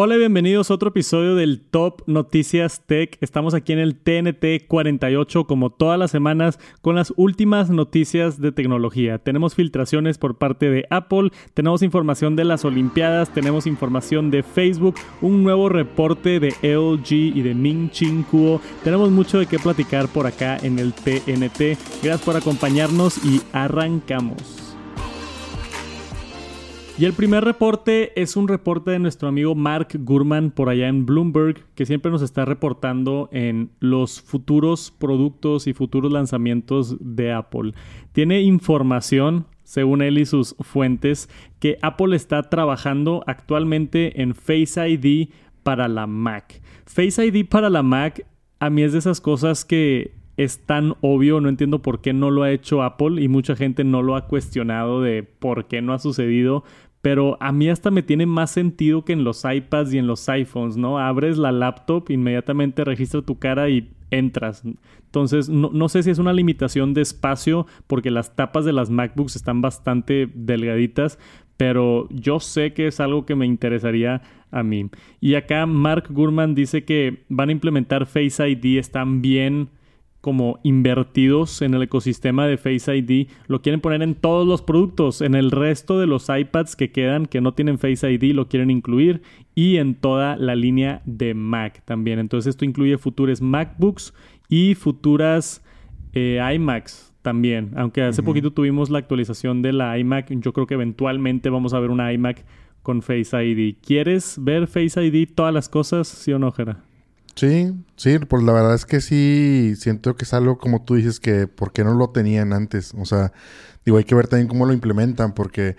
Hola y bienvenidos a otro episodio del Top Noticias Tech. Estamos aquí en el TNT 48 como todas las semanas con las últimas noticias de tecnología. Tenemos filtraciones por parte de Apple, tenemos información de las Olimpiadas, tenemos información de Facebook, un nuevo reporte de LG y de Ming Chin Kuo. Tenemos mucho de qué platicar por acá en el TNT. Gracias por acompañarnos y arrancamos. Y el primer reporte es un reporte de nuestro amigo Mark Gurman por allá en Bloomberg, que siempre nos está reportando en los futuros productos y futuros lanzamientos de Apple. Tiene información, según él y sus fuentes, que Apple está trabajando actualmente en Face ID para la Mac. Face ID para la Mac a mí es de esas cosas que es tan obvio, no entiendo por qué no lo ha hecho Apple y mucha gente no lo ha cuestionado de por qué no ha sucedido, pero a mí hasta me tiene más sentido que en los iPads y en los iPhones, ¿no? Abres la laptop, inmediatamente registra tu cara y entras. Entonces, no, sé si es una limitación de espacio porque las tapas de las MacBooks están bastante delgaditas, pero yo sé que es algo que me interesaría a mí. Y acá Mark Gurman dice que van a implementar Face ID, están bien como invertidos en el ecosistema de Face ID, lo quieren poner en todos los productos, en el resto de los iPads que quedan que no tienen Face ID lo quieren incluir y en toda la línea de Mac también. Entonces esto incluye futuros MacBooks y futuras eh, iMacs también. Aunque hace poquito tuvimos la actualización de la iMac, yo creo que eventualmente vamos a ver una iMac con Face ID. ¿Quieres ver Face ID todas las cosas, sí o no, Jera? Sí, sí, pues la verdad es que sí, siento que es algo como tú dices que, ¿por qué no lo tenían antes? O sea, digo, hay que ver también cómo lo implementan, porque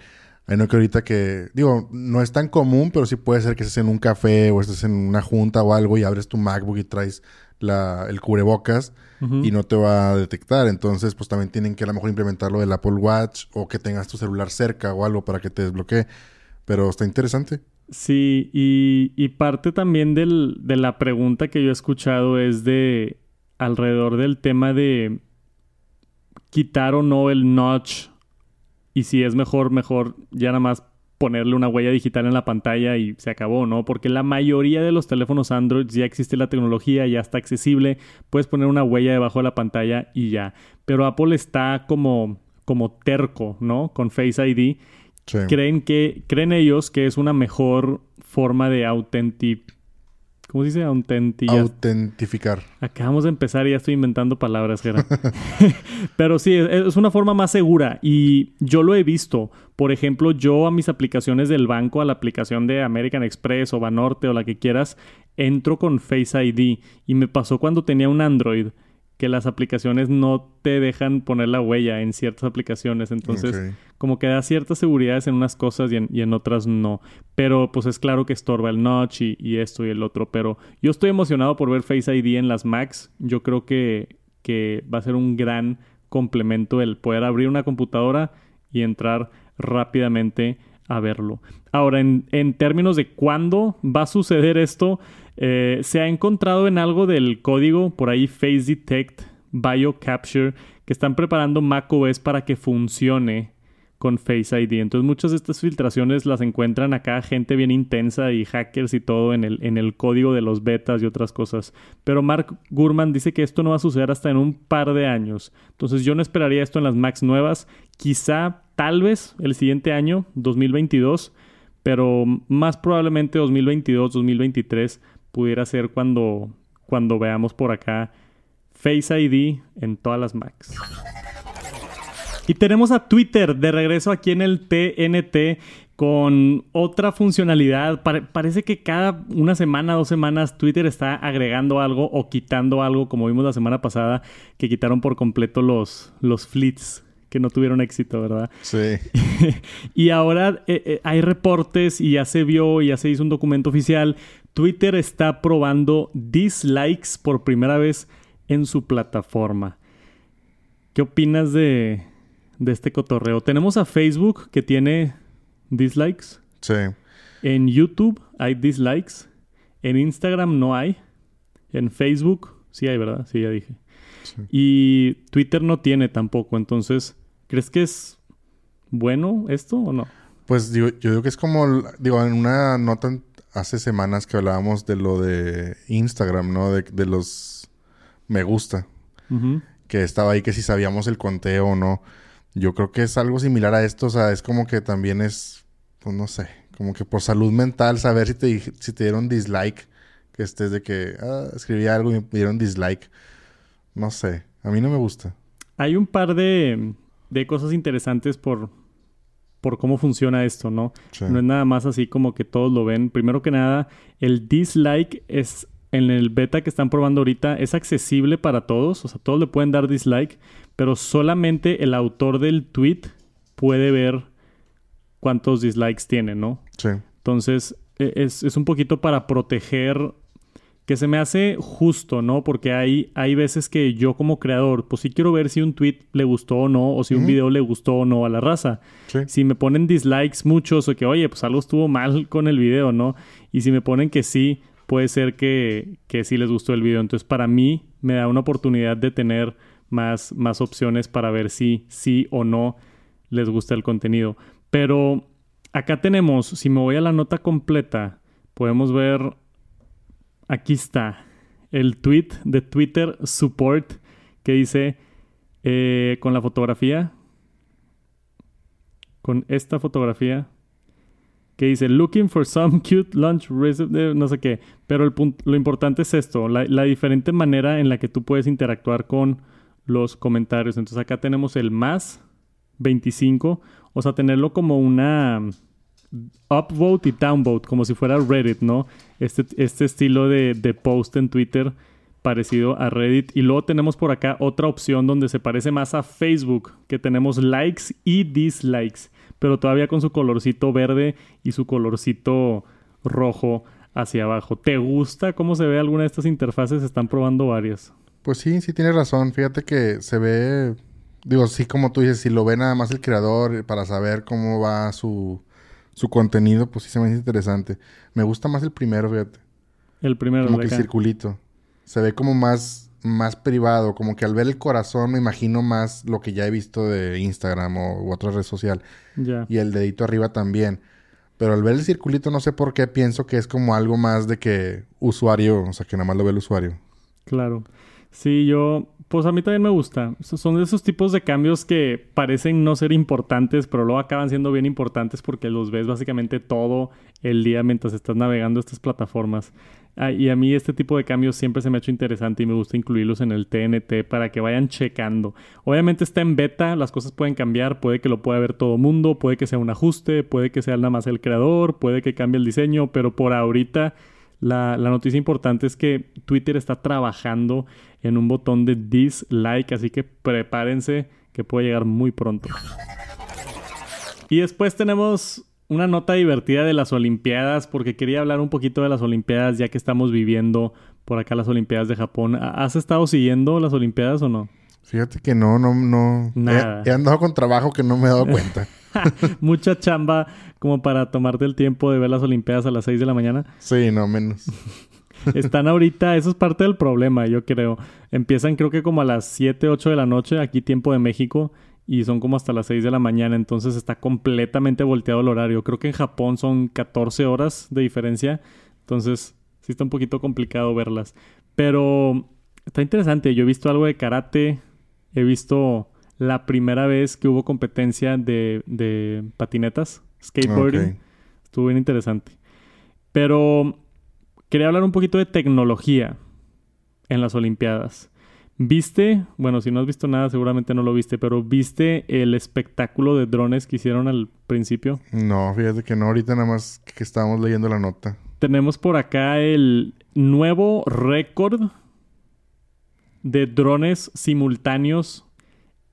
hay no que ahorita que, digo, no es tan común, pero sí puede ser que estés en un café o estés en una junta o algo y abres tu MacBook y traes la, el cubrebocas y no te va a detectar. Entonces, pues también tienen que a lo mejor implementar lo del Apple Watch o que tengas tu celular cerca o algo para que te desbloquee. Pero está interesante. Sí, y, parte también de la pregunta que yo he escuchado es de alrededor del tema de quitar o no el notch y si es mejor, mejor ya nada más ponerle una huella digital en la pantalla y se acabó, ¿no? Porque la mayoría de los teléfonos Android ya existe la tecnología, ya está accesible, puedes poner una huella debajo de la pantalla y ya. Pero Apple está como, como terco, ¿no? Con Face ID Creen que creen ellos que es una mejor forma de autentic ¿Cómo se dice? Autentificar. Acabamos de empezar y ya estoy inventando palabras, Gerard. Pero sí, es una forma más segura y yo lo he visto. Por ejemplo, yo a mis aplicaciones del banco, a la aplicación de American Express o Banorte o la que quieras, entro con Face ID y me pasó cuando tenía un Android que las aplicaciones no te dejan poner la huella en ciertas aplicaciones. Entonces, como que da ciertas seguridades en unas cosas y en, otras no. Pero pues es claro que estorba el notch y, esto y el otro. Pero yo estoy emocionado por ver Face ID en las Macs. Yo creo que, que va a ser un gran complemento el poder abrir una computadora y entrar rápidamente a verlo. Ahora, en, en términos de cuándo va a suceder esto, eh, se ha encontrado en algo del código, por ahí Face Detect, BioCapture, que están preparando macOS para que funcione con Face ID. Entonces muchas de estas filtraciones las encuentran acá gente bien intensa y hackers y todo en el, en el código de los betas y otras cosas. Pero Mark Gurman dice que esto no va a suceder hasta en un par de años. Entonces yo no esperaría esto en las Macs nuevas. Quizá, tal vez, el siguiente año, 2022. Pero más probablemente 2022, 2023 pudiera ser cuando, cuando veamos por acá Face ID en todas las Macs. Y tenemos a Twitter de regreso aquí en el TNT con otra funcionalidad. parece que cada una semana, dos semanas, Twitter está agregando algo o quitando algo, como vimos la semana pasada, que quitaron por completo los, los fleets que no tuvieron éxito, ¿verdad? Sí. y ahora eh, eh, hay reportes y ya se vio, y ya se hizo un documento oficial. Twitter está probando dislikes por primera vez en su plataforma. ¿Qué opinas de, de este cotorreo? Tenemos a Facebook que tiene dislikes. Sí. En YouTube hay dislikes. En Instagram no hay. En Facebook sí hay, ¿verdad? Sí, ya dije. Y Twitter no tiene tampoco. Entonces, ¿crees que es bueno esto o no? Pues digo, yo digo que es como, digo, en una nota hace semanas que hablábamos de lo de Instagram, ¿no? De, de los me gusta. Que estaba ahí que si sabíamos el conteo o no. Yo creo que es algo similar a esto. O sea, es como que también es, pues no sé, como que por salud mental saber si te, si te dieron dislike. Que estés de que ah, escribí algo y me dieron dislike. No sé, a mí no me gusta. Hay un par de, de cosas interesantes por, por cómo funciona esto, ¿no? No es nada más así como que todos lo ven. Primero que nada, el dislike es en el beta que están probando ahorita es accesible para todos, o sea, todos le pueden dar dislike, pero solamente el autor del tweet puede ver cuántos dislikes tiene, ¿no? Sí. Entonces, e, es, es un poquito para proteger que se me hace justo, ¿no? Porque hay, hay veces que yo como creador, pues sí quiero ver si un tweet le gustó o no, o si un video le gustó o no a la raza. Si me ponen dislikes muchos o que, oye, pues algo estuvo mal con el video, ¿no? Y si me ponen que sí, puede ser que, que sí les gustó el video. Entonces, para mí, me da una oportunidad de tener más, más opciones para ver si sí o no les gusta el contenido. Pero acá tenemos, si me voy a la nota completa, podemos ver aquí está el tweet de Twitter Support que dice eh, con la fotografía, con esta fotografía, que dice looking for some cute lunch recipe, no sé qué. Pero lo importante es esto, la, la, diferente manera en la que tú puedes interactuar con los comentarios. Entonces acá tenemos el más 25, o sea, tenerlo como una upvote y downvote, como si fuera Reddit, ¿no? Este, este estilo de, de, post en Twitter parecido a Reddit. Y luego tenemos por acá otra opción donde se parece más a Facebook, que tenemos likes y dislikes, pero todavía con su colorcito verde y su colorcito rojo hacia abajo. ¿Te gusta cómo se ve alguna de estas interfaces? Están probando varias. Pues sí, sí tienes razón. Fíjate que se ve, digo, sí como tú dices, si lo ve nada más el creador para saber cómo va su su contenido, pues sí se me hace interesante. Me gusta más el primero, fíjate. El primero, Como que el circulito. Se ve como más, más privado, como que al ver el corazón me imagino más lo que ya he visto de Instagram o u otra red social. Ya. Y el dedito arriba también. Pero al ver el circulito no sé por qué pienso que es como algo más de que usuario, o sea, que nada más lo ve el usuario. Claro. Sí, yo pues a mí también me gusta. Son de esos tipos de cambios que parecen no ser importantes, pero luego acaban siendo bien importantes porque los ves básicamente todo el día mientras estás navegando estas plataformas. Ah, y a mí este tipo de cambios siempre se me ha hecho interesante y me gusta incluirlos en el TNT para que vayan checando. Obviamente está en beta, las cosas pueden cambiar, puede que lo pueda ver todo mundo, puede que sea un ajuste, puede que sea nada más el creador, puede que cambie el diseño, pero por ahorita la, noticia importante es que Twitter está trabajando en un botón de dislike, así que prepárense que puede llegar muy pronto. Y después tenemos una nota divertida de las Olimpiadas, porque quería hablar un poquito de las Olimpiadas ya que estamos viviendo por acá las Olimpiadas de Japón. ¿Has estado siguiendo las Olimpiadas o no? Fíjate que no, no, no. Nada. He, andado con trabajo que no me he dado cuenta. Mucha chamba como para tomarte el tiempo de ver las Olimpiadas a las 6 de la mañana. Sí, no menos. Están ahorita, eso es parte del problema, yo creo. Empiezan creo que como a las 7, 8 de la noche, aquí tiempo de México, y son como hasta las 6 de la mañana, entonces está completamente volteado el horario. Creo que en Japón son 14 horas de diferencia, entonces sí está un poquito complicado verlas. Pero está interesante, yo he visto algo de karate, he visto la primera vez que hubo competencia de, de patinetas, skateboarding. Estuvo bien interesante. Pero quería hablar un poquito de tecnología en las Olimpiadas. ¿Viste? Bueno, si no has visto nada, seguramente no lo viste, pero ¿viste el espectáculo de drones que hicieron al principio? No, fíjate que no, ahorita nada más que estábamos leyendo la nota. Tenemos por acá el nuevo récord de drones simultáneos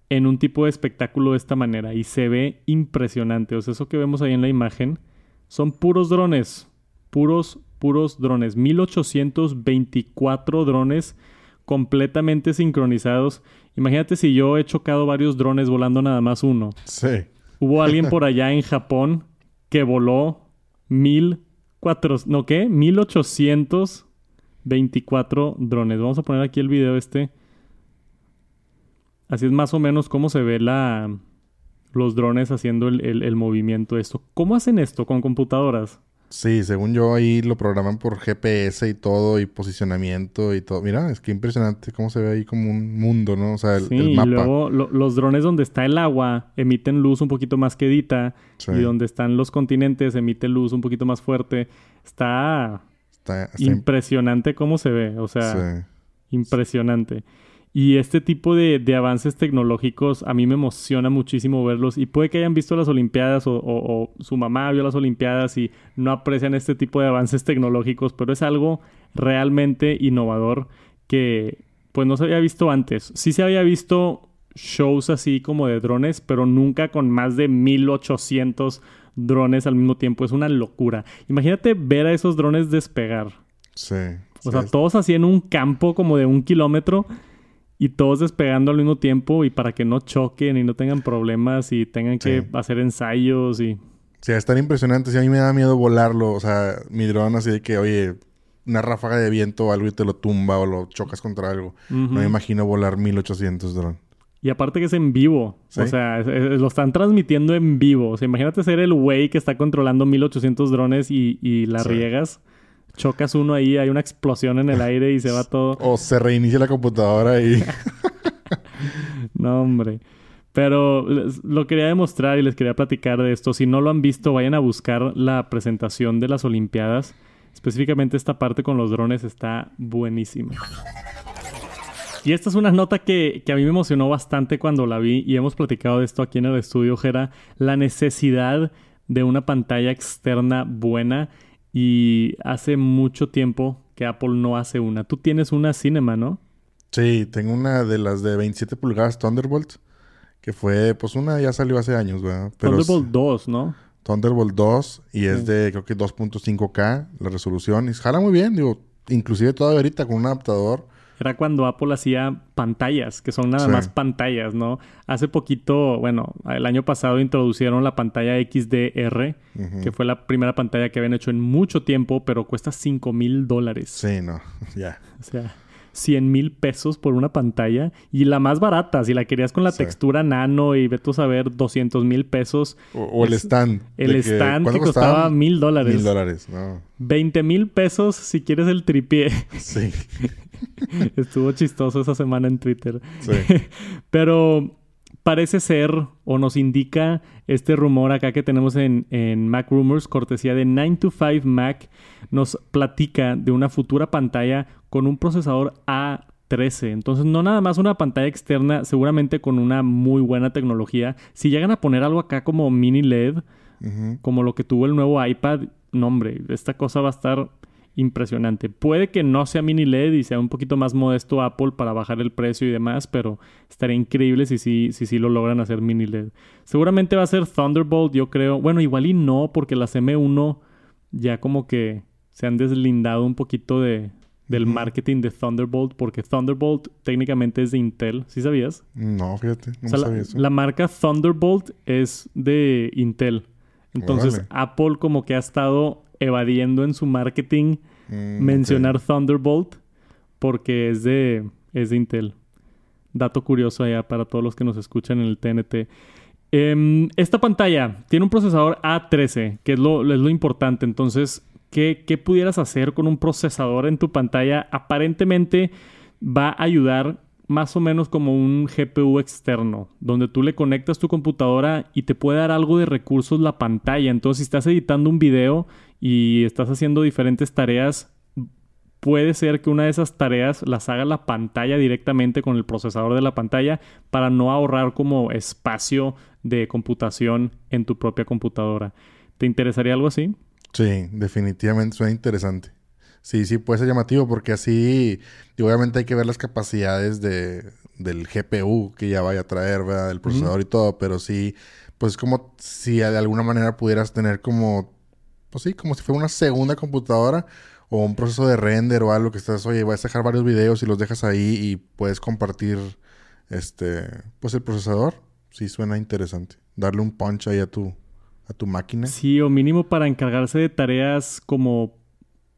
en un tipo de espectáculo de esta manera y se ve impresionante. O sea, eso que vemos ahí en la imagen son puros drones, puros, puros drones. 1824 drones completamente sincronizados. Imagínate si yo he chocado varios drones volando nada más uno. Sí. Hubo alguien por allá en Japón que voló mil cuatro, ¿no qué? 1824 drones. Vamos a poner aquí el video este Así es más o menos cómo se ve la, los drones haciendo el, el, movimiento esto. ¿Cómo hacen esto con computadoras? Sí, según yo ahí lo programan por GPS y todo, y posicionamiento y todo. Mira, es que impresionante cómo se ve ahí como un mundo, ¿no? O sea, el, Sí, el y mapa. luego lo- los drones donde está el agua emiten luz un poquito más quedita Sí. y donde están los continentes emite luz un poquito más fuerte. Está Está, está impresionante cómo se ve, o sea, sí. impresionante. Y este tipo de, de avances tecnológicos a mí me emociona muchísimo verlos. Y puede que hayan visto las Olimpiadas o, o- o su mamá vio las Olimpiadas y no aprecian este tipo de avances tecnológicos, pero es algo realmente innovador que pues no se había visto antes. Sí se había visto shows así como de drones, pero nunca con más de 1800 drones al mismo tiempo. Es una locura. Imagínate ver a esos drones despegar. Sí. O sea, todos así en un campo como de un kilómetro y todos despegando al mismo tiempo y para que no choquen y no tengan problemas y tengan que Sí. hacer ensayos y... Sí, es tan impresionante. Sí, a mí me da miedo volarlo. O sea, mi dron así de que, oye, una ráfaga de viento o algo y te lo tumba o lo chocas contra algo. No me imagino volar 1800 dron. Y aparte que es en vivo. Sí. O sea, es- es- lo están transmitiendo en vivo. O sea, imagínate ser el güey que está controlando 1800 drones y, y la Sí. riegas. Chocas uno ahí, hay una explosión en el aire y se va todo. O se reinicia la computadora y... No, hombre. Pero les- lo quería demostrar y les quería platicar de esto. Si no lo han visto, vayan a buscar la presentación de las Olimpiadas. Específicamente esta parte con los drones está buenísima. Y esta es una nota que, que a mí me emocionó bastante cuando la vi y hemos platicado de esto aquí en el estudio, Jera. La necesidad de una pantalla externa buena y hace mucho tiempo que Apple no hace una. Tú tienes una Cinema, ¿no? Sí, tengo una de las de 27 pulgadas Thunderbolt. Que fue, pues una ya salió hace años, ¿verdad? Thunderbolt 2, ¿no? Thunderbolt 2 y es de creo que 2.5K la resolución y jala muy bien, digo, inclusive todavía ahorita con un adaptador. Era cuando Apple hacía pantallas, que son nada Sí. más pantallas, ¿no? Hace poquito, bueno, el año pasado introducieron la pantalla XDR, que fue la primera pantalla que habían hecho en mucho tiempo, pero cuesta 5 mil dólares. Sí, no, ya. O sea, 100 mil pesos por una pantalla. Y la más barata, si la querías con la Sí. textura nano y vete a saber 200 mil pesos. O, o el stand. El stand ¿cuánto que costaba mil dólares. Mil dólares, no. 20 mil pesos si quieres el tripié. Sí, Estuvo chistoso esa semana en Twitter. sí. Pero parece ser o nos indica este rumor acá que tenemos en, en Mac Rumors, cortesía de 9to5 Mac, nos platica de una futura pantalla con un procesador A13. Entonces, no nada más una pantalla externa, seguramente con una muy buena tecnología. Si llegan a poner algo acá como mini LED, como lo que tuvo el nuevo iPad, no hombre, esta cosa va a estar impresionante. Puede que no sea mini LED y sea un poquito más modesto Apple para bajar el precio y demás, pero estaría increíble si sí si, sí lo logran hacer mini LED. Seguramente va a ser Thunderbolt, yo creo. Bueno, igual y no, porque las M1 ya como que se han deslindado un poquito de, del marketing de Thunderbolt, porque Thunderbolt técnicamente es de Intel, ¿sí sabías? No, fíjate, no O sea, sabía la, eso. la marca Thunderbolt es de Intel. Entonces Órale. Apple como que ha estado evadiendo en su marketing Mm, mencionar. Thunderbolt porque es de, es de Intel. Dato curioso allá para todos los que nos escuchan en el TNT. Em, esta pantalla tiene un procesador A13, que es lo, es lo importante. Entonces, ¿qué, ¿qué pudieras hacer con un procesador en tu pantalla? Aparentemente va a ayudar más o menos como un GPU externo, donde tú le conectas tu computadora y te puede dar algo de recursos la pantalla. Entonces, si estás editando un video y estás haciendo diferentes tareas, puede ser que una de esas tareas las haga la pantalla directamente con el procesador de la pantalla para no ahorrar como espacio de computación en tu propia computadora. ¿Te interesaría algo así? Sí, definitivamente suena interesante. Sí, sí, puede ser llamativo porque así, y obviamente hay que ver las capacidades de, del GPU que ya vaya a traer, ¿verdad? Del procesador y todo, pero sí, pues es como si de alguna manera pudieras tener como, pues sí, como si fuera una segunda computadora o un proceso de render o algo que estás, oye, vas a dejar varios videos y los dejas ahí y puedes compartir, este, pues el procesador. Sí, suena interesante. Darle un punch ahí a tu, a tu máquina. Sí, o mínimo para encargarse de tareas como,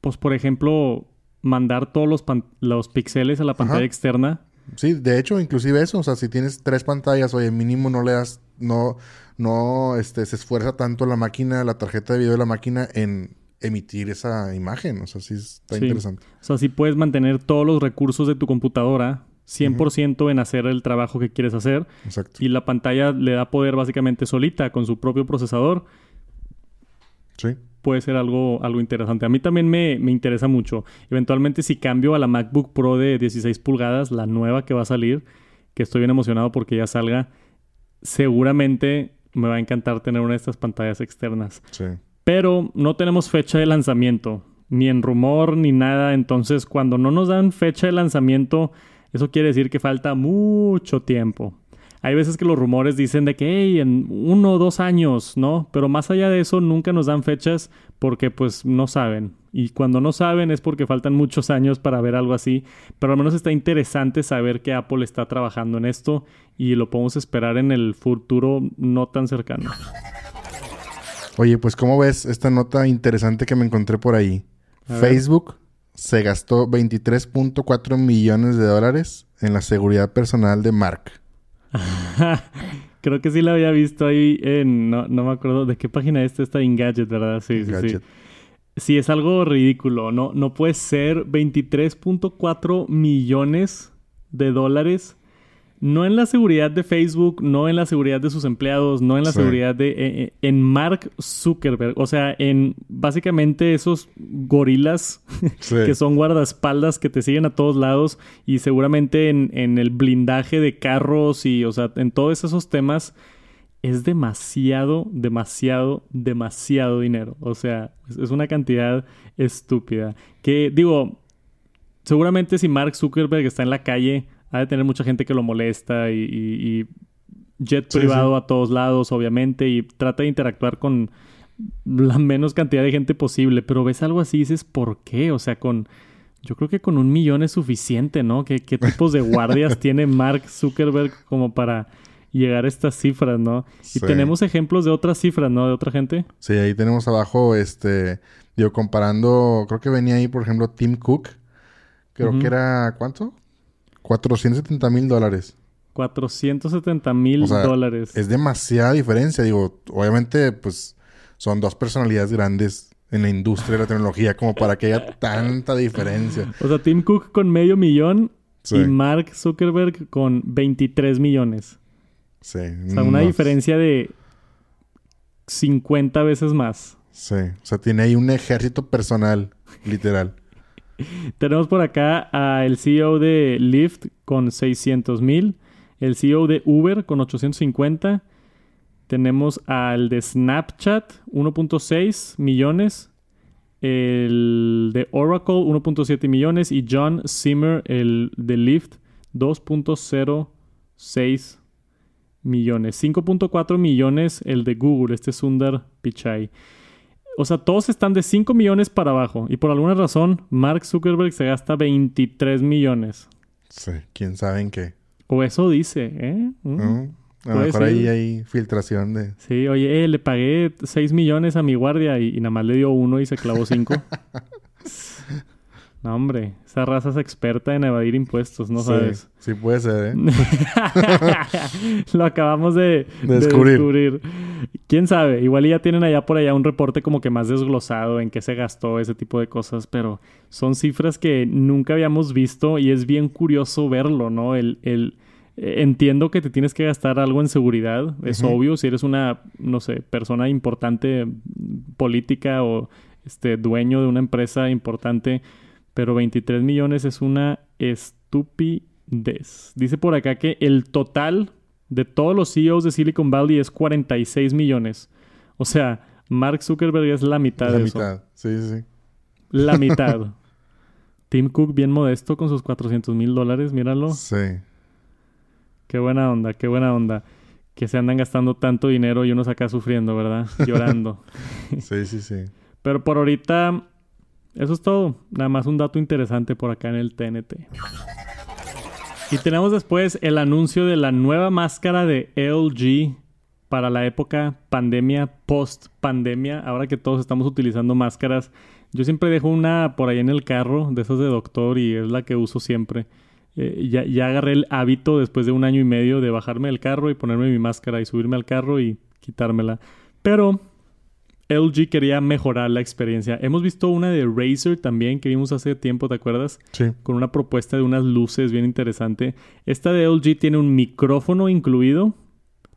pues por ejemplo, mandar todos los, los píxeles a la pantalla Ajá. externa. Sí, de hecho, inclusive eso, o sea, si tienes tres pantallas, oye, mínimo no le das, no, no, este, se esfuerza tanto la máquina, la tarjeta de video de la máquina en emitir esa imagen. O sea, sí está interesante. O sea, sí puedes mantener todos los recursos de tu computadora 100% en hacer el trabajo que quieres hacer. Exacto. Y la pantalla le da poder básicamente solita con su propio procesador. Sí. Puede ser algo, algo interesante. A mí también me, me interesa mucho. Eventualmente si cambio a la MacBook Pro de 16 pulgadas, la nueva que va a salir, que estoy bien emocionado porque ya salga, seguramente me va a encantar tener una de estas pantallas externas. Sí. Pero no tenemos fecha de lanzamiento, ni en rumor, ni nada. Entonces, cuando no nos dan fecha de lanzamiento, eso quiere decir que falta mucho tiempo. Hay veces que los rumores dicen de que, hey, en uno o dos años, ¿no? Pero más allá de eso, nunca nos dan fechas porque pues no saben. Y cuando no saben es porque faltan muchos años para ver algo así. Pero al menos está interesante saber que Apple está trabajando en esto y lo podemos esperar en el futuro no tan cercano. Oye, pues ¿cómo ves esta nota interesante que me encontré por ahí? Facebook se gastó 23.4 millones de dólares en la seguridad personal de Mark. Creo que sí la había visto ahí en... No, me acuerdo de qué página es esta Engadget, ¿verdad? Sí, sí, sí. Sí, es algo ridículo. No, no puede ser 23.4 millones de dólares no en la seguridad de Facebook, no en la seguridad de sus empleados, no en la seguridad de... Eh, eh, en Mark Zuckerberg. O sea, en básicamente esos gorilas que son guardaespaldas que te siguen a todos lados y seguramente en, en, el blindaje de carros y, o sea, en todos esos temas es demasiado, demasiado, demasiado dinero. O sea, es una cantidad estúpida. Que digo, seguramente si Mark Zuckerberg está en la calle ha de tener mucha gente que lo molesta y, jet privado a todos lados, obviamente, y trata de interactuar con la menos cantidad de gente posible. Pero ves algo así y dices, ¿por qué? O sea, con... Yo creo que con un millón es suficiente, ¿no? ¿Qué, tipos de guardias tiene Mark Zuckerberg como para llegar a estas cifras, ¿no? Y tenemos ejemplos de otras cifras, ¿no? De otra gente. Sí, ahí tenemos abajo, este, digo, comparando, creo que venía ahí, por ejemplo, Tim Cook. Creo que era, ¿cuánto? 470 mil dólares. 470 mil dólares. Es demasiada diferencia. Digo, obviamente, pues son dos personalidades grandes en la industria de la tecnología como para que haya tanta diferencia. O sea, Tim Cook con medio millón y Mark Zuckerberg con 23 millones. Sí. O sea, una diferencia de 50 veces más. Sí. O sea, tiene ahí un ejército personal, literal. Tenemos por acá al CEO de Lyft con 600 mil. El CEO de Uber con 850. Tenemos al de Snapchat 1.6 millones. El de Oracle 1.7 millones. Y John Zimmer, el de Lyft 2.06 millones. 5.4 millones el de Google, este Sundar Pichai. O sea, todos están de 5 millones para abajo. Y por alguna razón, Mark Zuckerberg se gasta 23 millones. Sí, quién sabe en qué. O eso dice, ¿eh? Mm. A lo mejor ahí hay filtración de... Sí, oye, eh, le pagué 6 millones a mi guardia y, y nada más le dio uno y se clavó 5. No, hombre, esa raza es experta en evadir impuestos, ¿no sabes? Sí, puede ser, ¿eh? Lo acabamos de, descubrir. ¿Quién sabe? Igual ya tienen allá por allá un reporte como que más desglosado en qué se gastó ese tipo de cosas, pero son cifras que nunca habíamos visto y es bien curioso verlo, ¿no? El, el entiendo que te tienes que gastar algo en seguridad, es obvio, si eres una, no sé, persona importante política o este dueño de una empresa importante pero 23 millones es una estupidez. Dice por acá que el total de todos los CEOs de Silicon Valley es 46 millones. O sea, Mark Zuckerberg es la mitad la de mitad. sí, sí. La mitad. Tim Cook bien modesto con sus 400 mil dólares, míralo. Sí. Qué buena onda, qué buena onda. Que se andan gastando tanto dinero y unos acá sufriendo, ¿verdad? Llorando. sí, sí, sí. Pero por ahorita eso es todo. Nada más un dato interesante por acá en el TNT. Y tenemos después el anuncio de la nueva máscara de LG para la época pandemia, post pandemia, ahora que todos estamos utilizando máscaras. Yo siempre dejo una por ahí en el carro, de esas de doctor, y es la que uso siempre. Eh, ya, ya agarré el hábito después de un año y medio de bajarme del carro y ponerme mi máscara y subirme al carro y quitármela. Pero LG quería mejorar la experiencia. Hemos visto una de Razer también que vimos hace tiempo, ¿te acuerdas? Sí. Con una propuesta de unas luces bien interesante. Esta de LG tiene un micrófono incluido,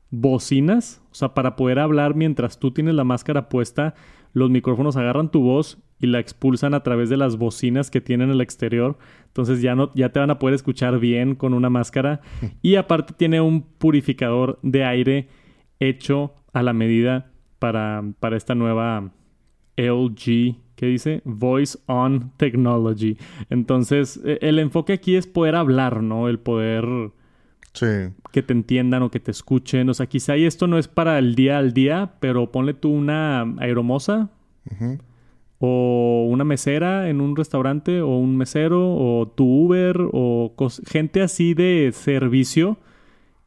bocinas, o sea, para poder hablar mientras tú tienes la máscara puesta, los micrófonos agarran tu voz y la expulsan a través de las bocinas que tienen en el exterior. Entonces ya no ya te van a poder escuchar bien con una máscara y aparte tiene un purificador de aire hecho a la medida para, para esta nueva LG, ¿qué dice? Voice on Technology. Entonces, e, el enfoque aquí es poder hablar, ¿no? El poder Sí. que te entiendan o que te escuchen. O sea, quizá y esto no es para el día al día, pero ponle tú una aeromoza o una mesera en un restaurante o un mesero o tu Uber o gente así de servicio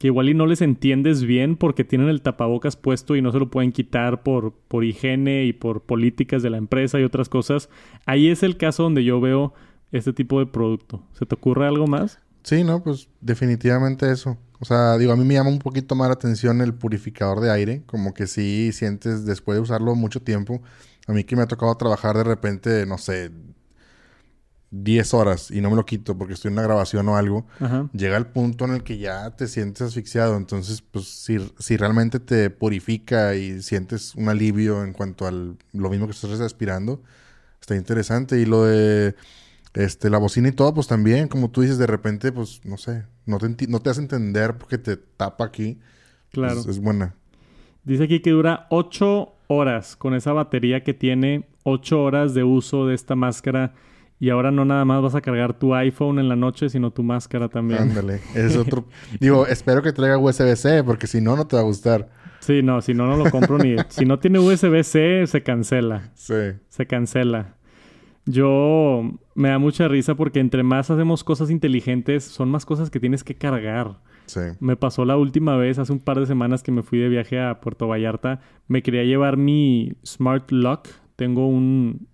igual y no les entiendes bien porque tienen el tapabocas puesto y no se lo pueden quitar por, por higiene y por políticas de la empresa y otras cosas. Ahí es el caso donde yo veo este tipo de producto. ¿Se te ocurre algo más? Sí, no, pues definitivamente eso. O sea, digo, a mí me llama un poquito más la atención el purificador de aire, como que sí sientes después de usarlo mucho tiempo. A mí que me ha tocado trabajar de repente, no sé, 10 horas y no me lo quito porque estoy en una grabación o algo, Ajá. llega el punto en el que ya te sientes asfixiado. Entonces, pues si, si realmente te purifica y sientes un alivio en cuanto al lo mismo que estás respirando, está interesante. Y lo de este, la bocina y todo, pues también, como tú dices, de repente, pues no sé, no te, no te hace entender porque te tapa aquí. Claro. Pues, es buena. Dice aquí que dura 8 horas con esa batería que tiene, 8 horas de uso de esta máscara. Y ahora no nada más vas a cargar tu iPhone en la noche, sino tu máscara también. Ándale. Es otro. Digo, espero que traiga USB-C porque si no, no te va a gustar. Sí, no, si no, no lo compro ni... si no tiene USB-C, se cancela. Sí. Se cancela. Yo me da mucha risa porque entre más hacemos cosas inteligentes, son más cosas que tienes que cargar. Sí. Me pasó la última vez, hace un par de semanas que me fui de viaje a Puerto Vallarta. Me quería llevar mi Smart Lock. Tengo un,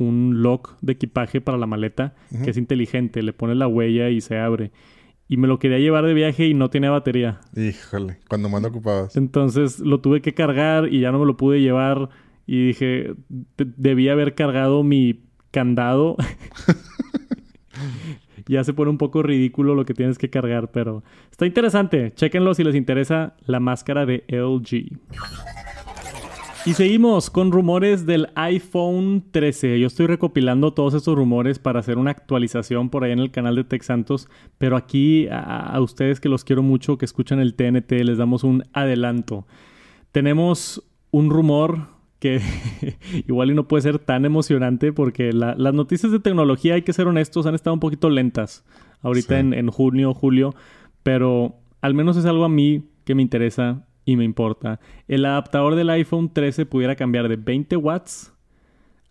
un lock de equipaje para la maleta que es inteligente. Le pones la huella y se abre. Y me lo quería llevar de viaje y no tenía batería. Híjole, cuando mando ocupados. Entonces lo tuve que cargar y ya no me lo pude llevar. Y dije, "De- debía haber cargado mi candado. ya se pone un poco ridículo lo que tienes que cargar, pero está interesante. Chéquenlo si les interesa la máscara de LG. Y seguimos con rumores del iPhone 13. Yo estoy recopilando todos estos rumores para hacer una actualización por ahí en el canal de Tech Santos. Pero aquí a, a ustedes que los quiero mucho, que escuchan el TNT, les damos un adelanto. Tenemos un rumor que igual y no puede ser tan emocionante porque la- las noticias de tecnología, hay que ser honestos, han estado un poquito lentas ahorita Sí. en, en junio, julio. Pero al menos es algo a mí que me interesa y me importa. El adaptador del iPhone 13 pudiera cambiar de 20 watts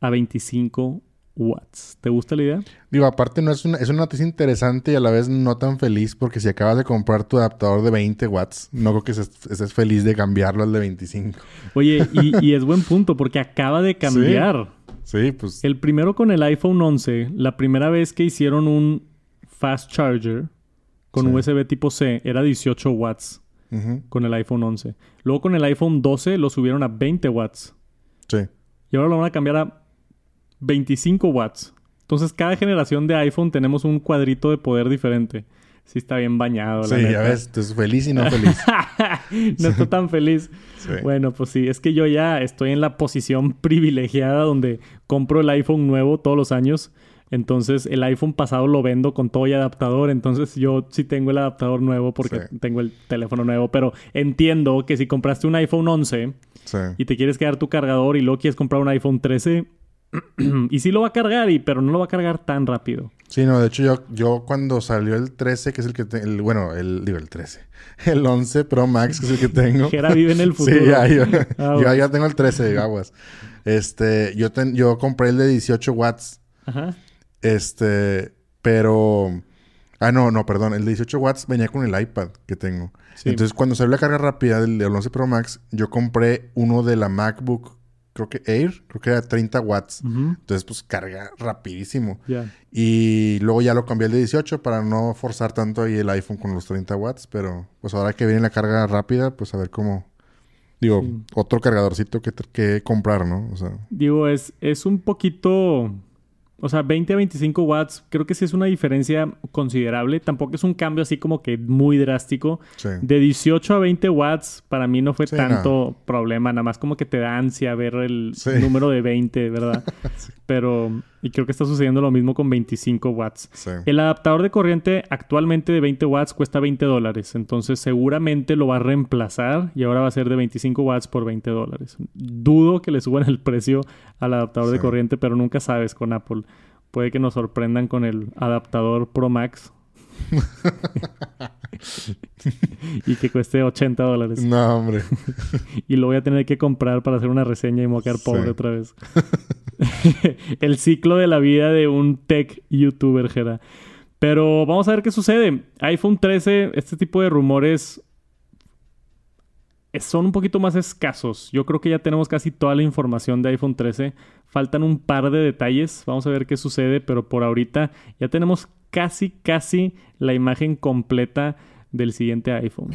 a 25 watts. ¿Te gusta la idea? Digo, aparte no es una, es una noticia interesante y a la vez no tan feliz porque si acabas de comprar tu adaptador de 20 watts, no creo que estés, feliz de cambiarlo al de 25. Oye, y, y es buen punto porque acaba de cambiar. Sí, pues El primero con el iPhone 11, la primera vez que hicieron un fast charger con Sí. USB tipo C era 18 watts con el iPhone 11. Luego con el iPhone 12 lo subieron a 20 watts. sí. Y ahora lo van a cambiar a 25 watts. Entonces, cada generación de iPhone tenemos un cuadrito de poder diferente. Sí está bien bañado, la Sí, neta. ya ves, estás feliz y no feliz. no estoy tan feliz. Sí. Bueno, pues sí, es que yo ya estoy en la posición privilegiada donde compro el iPhone nuevo todos los años. Entonces, el iPhone pasado lo vendo con todo y adaptador. Entonces, yo sí tengo el adaptador nuevo porque Sí. tengo el teléfono nuevo. Pero entiendo que si compraste un iPhone 11 Sí. y te quieres quedar tu cargador y luego quieres comprar un iPhone 13, y sí lo va a cargar, y, pero no lo va a cargar tan rápido. Sí, no, de hecho yo, yo cuando salió el 13, que es el que te- el, bueno, el, digo el 13, el 11 Pro Max, que es el que tengo. Jera vive en el futuro. Sí, ya, yo, Ah, ya tengo el 13 de aguas. Este, yo, ten- yo compré el de 18 watts, Ajá. Este, pero... Ah, no, no, perdón. El de 18 watts venía con el iPad que tengo. Sí. Entonces, cuando salió la carga rápida del, del 11 Pro Max, yo compré uno de la MacBook, creo que Air, creo que era 30 watts. Entonces, pues carga rapidísimo. Y luego ya lo cambié al de 18 para no forzar tanto ahí el iPhone con los 30 watts. Pero pues ahora que viene la carga rápida, pues a ver cómo, Digo, otro cargadorcito que, que comprar, ¿no? O sea. Digo, es, es un poquito o sea, 20 a 25 watts, creo que sí es una diferencia considerable. Tampoco es un cambio así como que muy drástico. De 18 a 20 watts, para mí no fue tanto problema. Nada más como que te da ansia ver el número de 20, ¿verdad? Pero, y creo que está sucediendo lo mismo con 25 watts. El adaptador de corriente actualmente de 20 watts cuesta 20 dólares. Entonces, seguramente lo va a reemplazar y ahora va a ser de 25 watts por 20 dólares. Dudo que le suban el precio al adaptador de corriente, pero nunca sabes con Apple. Puede que nos sorprendan con el adaptador Pro Max. y que cueste 80 dólares. No, hombre. y lo voy a tener que comprar para hacer una reseña y moquear pobre otra vez. el ciclo de la vida de un tech youtuber, Gera. Pero vamos a ver qué sucede. iPhone 13, este tipo de rumores son un poquito más escasos. Yo creo que ya tenemos casi toda la información de iPhone 13. Faltan un par de detalles. Vamos a ver qué sucede, pero por ahorita ya tenemos casi, casi la imagen completa del siguiente iPhone.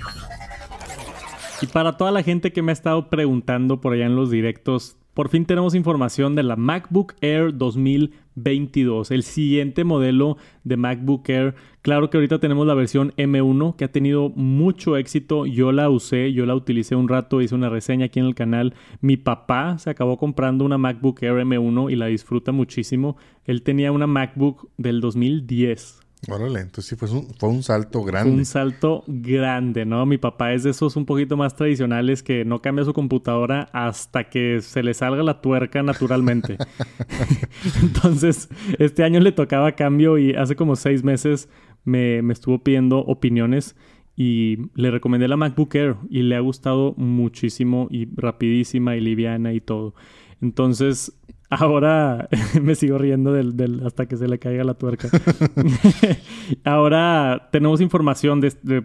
Y para toda la gente que me ha estado preguntando por allá en los directos, por fin tenemos información de la MacBook Air 2022, el siguiente modelo de MacBook Air. Claro que ahorita tenemos la versión M1 que ha tenido mucho éxito. Yo la usé, yo la utilicé un rato, hice una reseña aquí en el canal. Mi papá se acabó comprando una MacBook Air M1 y la disfruta muchísimo. Él tenía una MacBook del 2010 Órale, entonces sí fue un, fue un salto grande. un salto grande, ¿no? Mi papá es de esos un poquito más tradicionales que no cambia su computadora hasta que se le salga la tuerca naturalmente. entonces, este año le tocaba cambio y hace como seis meses me, me estuvo pidiendo opiniones y le recomendé la MacBook Air y le ha gustado muchísimo y rapidísima y liviana y todo. Entonces, Ahora me sigo riendo del, hasta que se le caiga la tuerca. Ahora tenemos información de,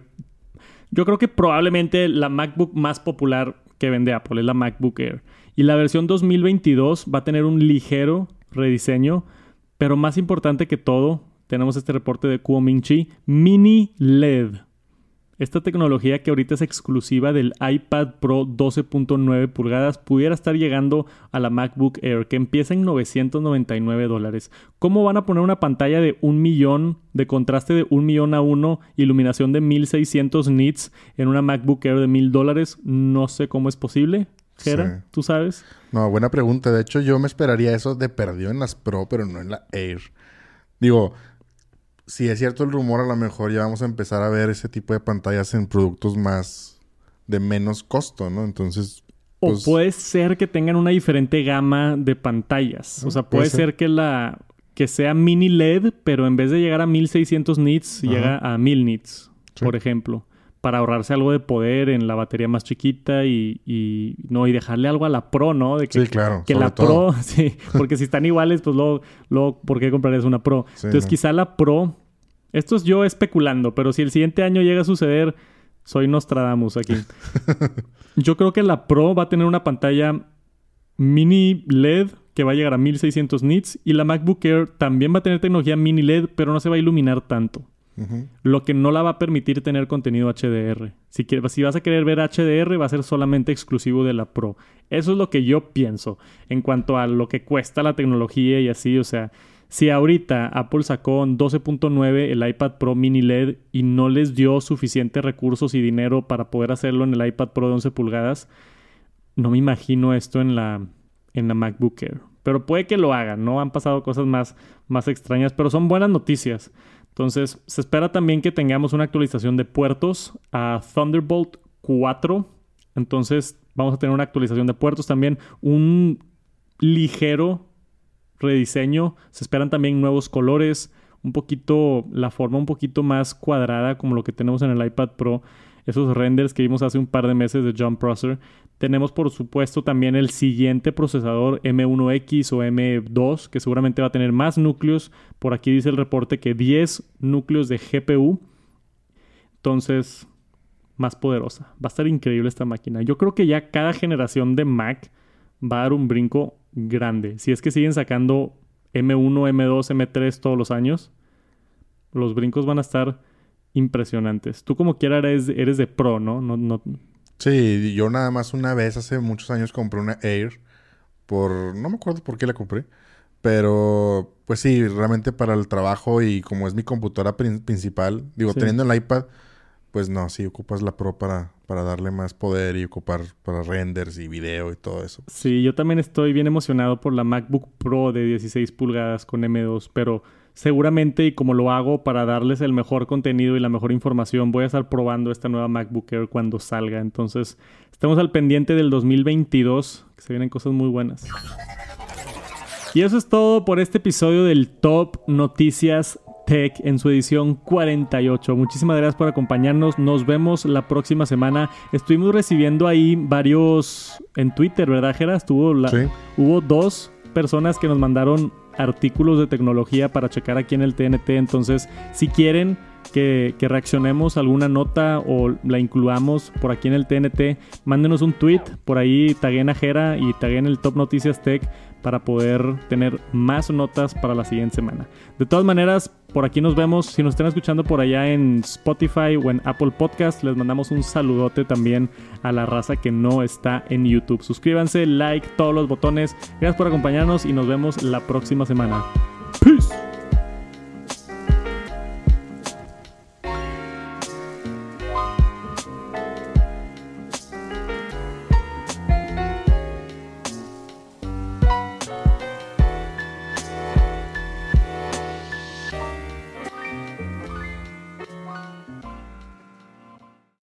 Yo creo que probablemente la MacBook más popular que vende Apple es la MacBook Air. Y la versión 2022 va a tener un ligero rediseño, pero más importante que todo, tenemos este reporte de Kuominchi, Mini LED. Esta tecnología que ahorita es exclusiva del iPad Pro 12.9 pulgadas pudiera estar llegando a la MacBook Air que empieza en 999 dólares. ¿Cómo van a poner una pantalla de un millón, de contraste de un millón a uno, iluminación de 1600 nits en una MacBook Air de mil dólares? No sé cómo es posible. Jera, ¿tú sabes? No, buena pregunta. De hecho, yo me esperaría eso de perdido en las Pro, pero no en la Air. Digo, si es cierto el rumor, a lo mejor ya vamos a empezar a ver ese tipo de pantallas en productos más de menos costo, ¿no? Entonces. o pues puede ser que tengan una diferente gama de pantallas. O sea, puede, ser. que la que sea mini LED, pero en vez de llegar a 1600 nits, llega a 1000 nits, por ejemplo, para ahorrarse algo de poder en la batería más chiquita y, no y dejarle algo a la Pro, ¿no? De que, sí, claro. Que la Pro, sí, porque si están iguales, pues luego, luego ¿por qué comprarías una Pro? Entonces, quizá la Pro esto es yo especulando, pero si el siguiente año llega a suceder, soy Nostradamus aquí. yo creo que la Pro va a tener una pantalla mini LED que va a llegar a 1600 nits y la MacBook Air también va a tener tecnología mini LED, pero no se va a iluminar tanto. Lo que no la va a permitir tener contenido HDR. Si, si vas a querer ver HDR, va a ser solamente exclusivo de la Pro. Eso es lo que yo pienso en cuanto a lo que cuesta la tecnología y así. O sea, si ahorita Apple sacó en 12.9 el iPad Pro Mini LED y no les dio suficientes recursos y dinero para poder hacerlo en el iPad Pro de 11 pulgadas, no me imagino esto en la, en la MacBook Air. Pero puede que lo hagan, ¿no? Han pasado cosas más, más extrañas, pero son buenas noticias. Entonces, se espera también que tengamos una actualización de puertos a Thunderbolt 4. Entonces, vamos a tener una actualización de puertos también, un ligero rediseño. Se esperan también nuevos colores, un poquito, la forma un poquito más cuadrada como lo que tenemos en el iPad Pro. Esos renders que vimos hace un par de meses de John Prosser. Tenemos por supuesto también el siguiente procesador M1X o M2 que seguramente va a tener más núcleos. Por aquí dice el reporte que 10 núcleos de GPU. Entonces, más poderosa. Va a estar increíble esta máquina. Yo creo que ya cada generación de Mac va a dar un brinco grande. Si es que siguen sacando M1, M2, M3 todos los años, los brincos van a estar impresionantes. Tú como quiera eres, eres de pro, ¿no? No, no Sí, yo nada más una vez hace muchos años compré una Air por... No me acuerdo por qué la compré. Pero, pues sí, realmente para el trabajo y como es mi computadora principal, digo, teniendo el iPad, pues no, sí ocupas la Pro para, para darle más poder y ocupar para renders y video y todo eso. Sí, yo también estoy bien emocionado por la MacBook Pro de 16 pulgadas con M2, pero seguramente y como lo hago para darles el mejor contenido y la mejor información, voy a estar probando esta nueva MacBook Air cuando salga. Entonces, estamos al pendiente del 2022, que se vienen cosas muy buenas. Y eso es todo por este episodio del Top Noticias Tech en su edición 48. Muchísimas gracias por acompañarnos. Nos vemos la próxima semana. Estuvimos recibiendo ahí varios en Twitter, ¿verdad, Gera? Estuvo la... Hubo dos personas que nos mandaron artículos de tecnología para checar aquí en el TNT. Entonces, si quieren que, reaccionemos a alguna nota o la incluamos por aquí en el TNT, mándenos un tweet, por ahí taguen a Jera y taguen el Top Noticias Tech para poder tener más notas para la siguiente semana. De todas maneras, por aquí nos vemos. Si nos están escuchando por allá en Spotify o en Apple Podcast, les mandamos un saludote también a la raza que no está en YouTube. Suscríbanse, like, todos los botones. Gracias por acompañarnos y nos vemos la próxima semana. Peace.